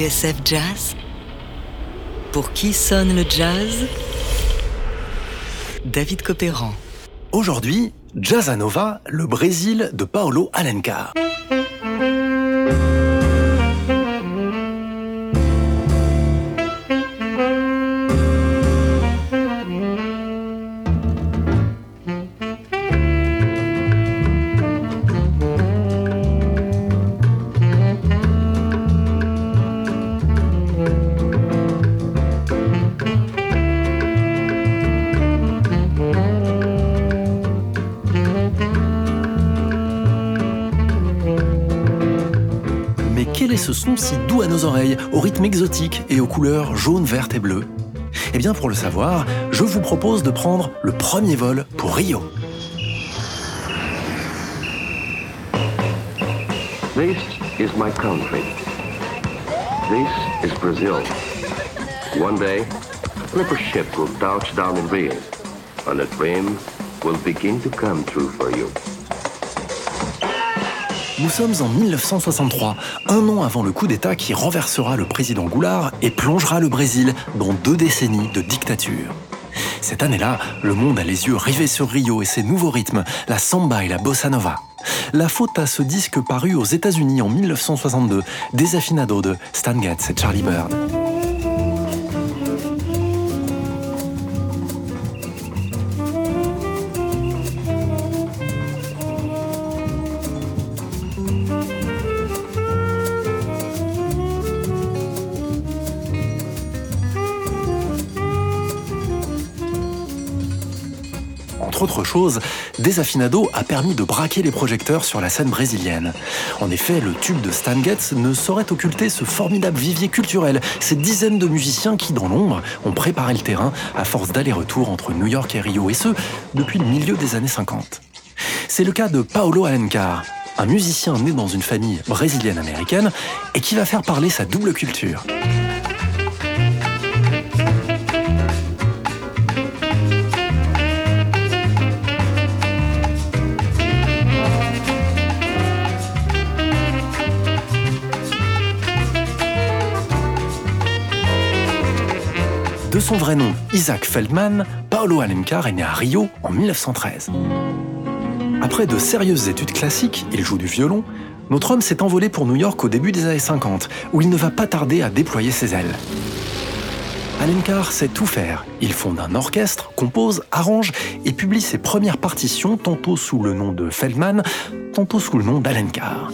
TSF Jazz Pour qui sonne le jazz? David Copéran. Aujourd'hui, Jazzanova, le Brésil de Paolo Alencar. Ce son si doux à nos oreilles, au rythme exotique et aux couleurs jaune, verte et bleu Eh bien, pour le savoir, je vous propose de prendre le premier vol pour Rio. This is my country. This is Brazil. One day, a clipper ship will touch down in Rio, and a dream will begin to come true for you. Nous sommes en 1963, un an avant le coup d'État qui renversera le président Goulard et plongera le Brésil dans deux décennies de dictature. Cette année-là, le monde a les yeux rivés sur Rio et ses nouveaux rythmes, la samba et la bossa nova. La faute à ce disque paru aux États-Unis en 1962, Desafinado de Stan Getz et Charlie Bird. Entre autres choses, Desafinado a permis de braquer les projecteurs sur la scène brésilienne. En effet, le tube de Stan Getz ne saurait occulter ce formidable vivier culturel, ces dizaines de musiciens qui, dans l'ombre, ont préparé le terrain à force d'aller-retour entre New York et Rio, et ce, depuis le milieu des années 50. C'est le cas de Paolo Alencar, un musicien né dans une famille brésilienne-américaine et qui va faire parler sa double culture. De son vrai nom, Isaac Feldman, Paolo Alencar est né à Rio en 1913. Après de sérieuses études classiques, il joue du violon, notre homme s'est envolé pour New York au début des années 50, où il ne va pas tarder à déployer ses ailes. Alencar sait tout faire. Il fonde un orchestre, compose, arrange et publie ses premières partitions tantôt sous le nom de Feldman, tantôt sous le nom d'Alencar.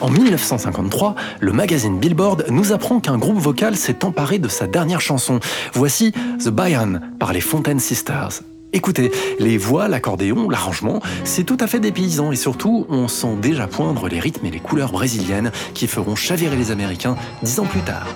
En 1953, le magazine Billboard nous apprend qu'un groupe vocal s'est emparé de sa dernière chanson. Voici The Bayan par les Fontaine Sisters. Écoutez, les voix, l'accordéon, l'arrangement, c'est tout à fait dépaysant et surtout, on sent déjà poindre les rythmes et les couleurs brésiliennes qui feront chavirer les Américains dix ans plus tard.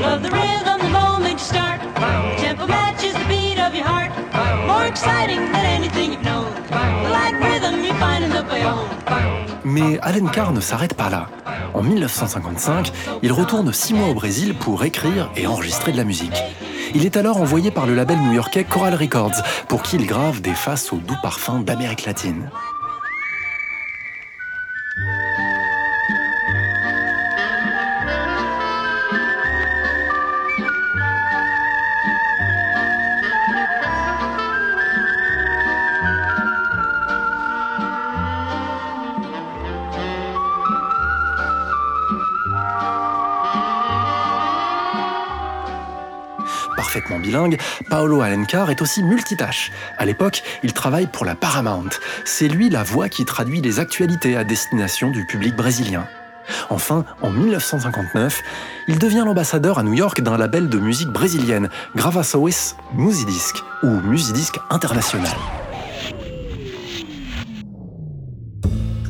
Love the rhythm, the moment you start. Tempo matches the beat of your heart. More exciting than anything you've known. Mais Alencar ne s'arrête pas là. En 1955, il retourne six mois au Brésil pour écrire et enregistrer de la musique. Il est alors envoyé par le label new-yorkais Coral Records, pour qui il grave des faces au doux parfum d'Amérique latine. Bilingue, Paolo Alencar est aussi multitâche. À l'époque, il travaille pour la Paramount. C'est lui la voix qui traduit les actualités à destination du public brésilien. Enfin, en 1959, il devient l'ambassadeur à New York d'un label de musique brésilienne, Gravações Musidisc, ou Musidisc International.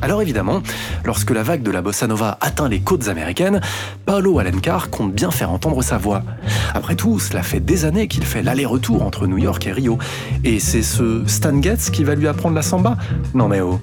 Alors évidemment, lorsque la vague de la bossa nova atteint les côtes américaines, Paolo Alencar compte bien faire entendre sa voix. Après tout, cela fait des années qu'il fait l'aller-retour entre New York et Rio. Et c'est ce Stan Getz qui va lui apprendre la samba? Non mais oh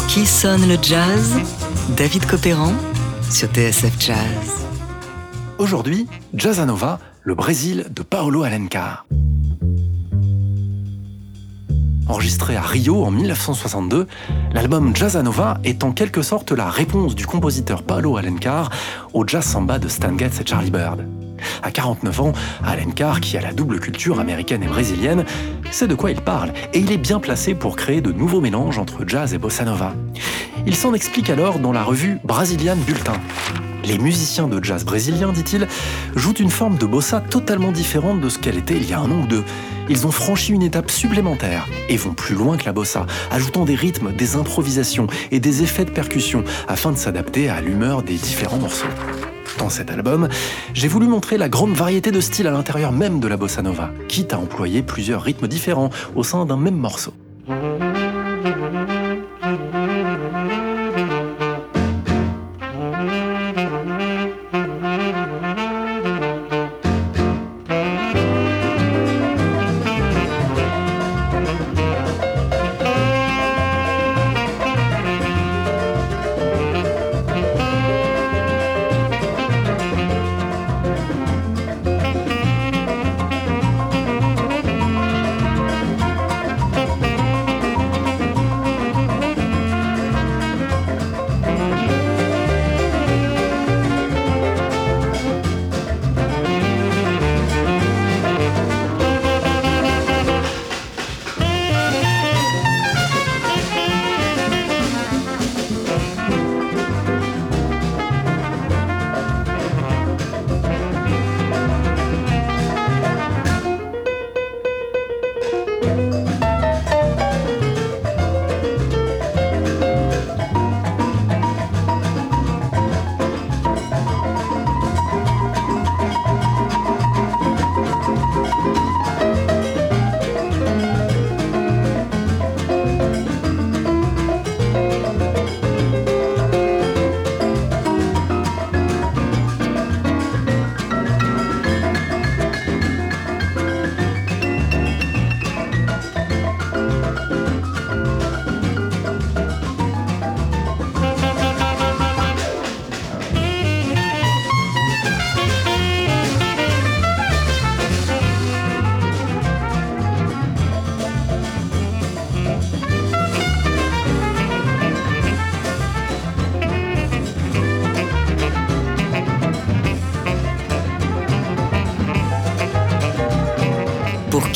qui sonne le jazz David Copéran sur TSF Jazz. Aujourd'hui, Jazzanova, le Brésil de Paolo Alencar. Enregistré à Rio en 1962, l'album Jazzanova est en quelque sorte la réponse du compositeur Paolo Alencar au jazz samba de Stan Getz et Charlie Bird. À 49 ans, Alencar, qui a la double culture américaine et brésilienne, sait de quoi il parle et il est bien placé pour créer de nouveaux mélanges entre jazz et bossa nova. Il s'en explique alors dans la revue Brazilian Bulletin. Les musiciens de jazz brésiliens, dit-il, jouent une forme de bossa totalement différente de ce qu'elle était il y a un an ou deux. Ils ont franchi une étape supplémentaire et vont plus loin que la bossa, ajoutant des rythmes, des improvisations et des effets de percussion afin de s'adapter à l'humeur des différents morceaux. Dans cet album, j'ai voulu montrer la grande variété de styles à l'intérieur même de la bossa nova, quitte à employer plusieurs rythmes différents au sein d'un même morceau.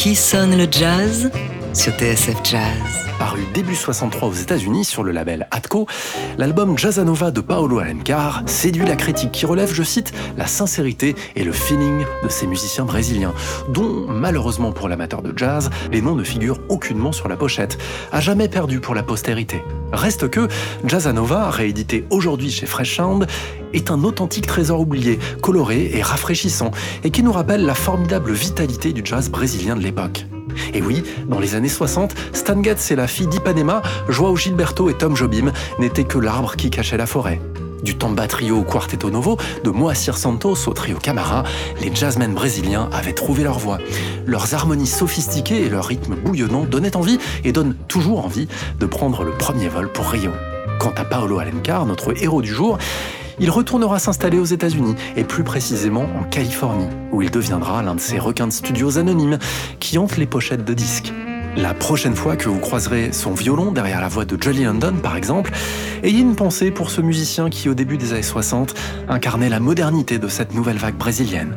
Qui sonne le jazz sur TSF Jazz. Paru début 63 aux États-Unis sur le label Atco, l'album Jazzanova de Paolo Alencar séduit la critique qui relève, je cite, la sincérité et le feeling de ces musiciens brésiliens, dont, malheureusement pour l'amateur de jazz, les noms ne figurent aucunement sur la pochette, à jamais perdu pour la postérité. Reste que Jazzanova, réédité aujourd'hui chez Fresh Sound, est un authentique trésor oublié, coloré et rafraîchissant, et qui nous rappelle la formidable vitalité du jazz brésilien de l'époque. Et oui, dans les années 60, Stan Getz et la fille d'Ipanema, Joao Gilberto et Tom Jobim, n'étaient que l'arbre qui cachait la forêt. Du Tamba Trio au Quarteto Novo, de Moacir Santos au trio Camara, les jazzmen brésiliens avaient trouvé leur voie. Leurs harmonies sophistiquées et leurs rythmes bouillonnants donnaient envie, et donnent toujours envie, de prendre le premier vol pour Rio. Quant à Paolo Alencar, notre héros du jour, il retournera s'installer aux États-Unis, et plus précisément en Californie, où il deviendra l'un de ces requins de studios anonymes qui hantent les pochettes de disques. La prochaine fois que vous croiserez son violon derrière la voix de Jolly London, par exemple, ayez une pensée pour ce musicien qui, au début des années 60, incarnait la modernité de cette nouvelle vague brésilienne.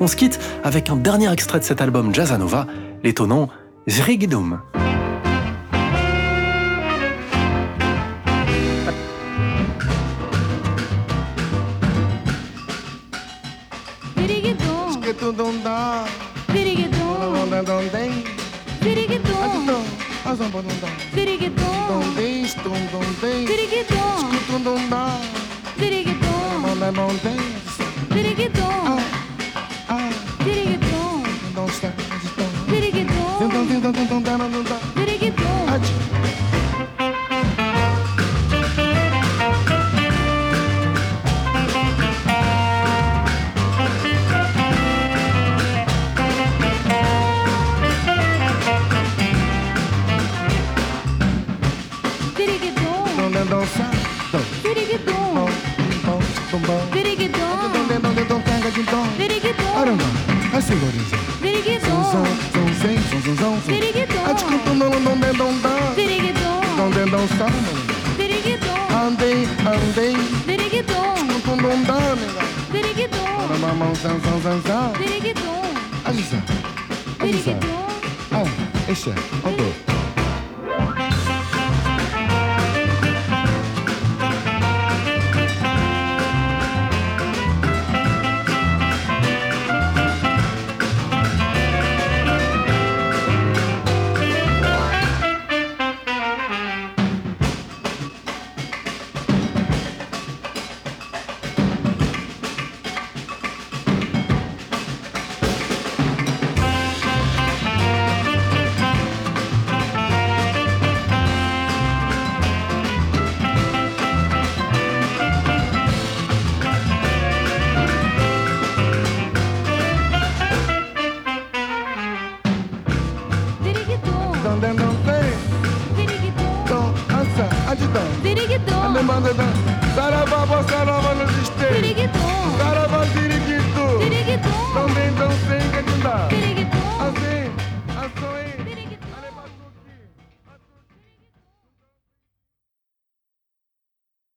On se quitte avec un dernier extrait de cet album Jazzanova, l'étonnant Zrigidum. Piriguidum. Esquetudundá. Piriguidum. Dondondem. Piriguidum. Azombodundá. Piriguidum. Dondês, dondondem. Piriguidum. Esquetudundá. Piriguidum. Dondondem. Piriguidum. Ah, ah. Piriguidum. Dondondem. Piriguidum. Dondondem. Piriguidum. Piriguidum. na mão, zan, zan, zan. Piriguidum. Piriguidum. Ah, esse é.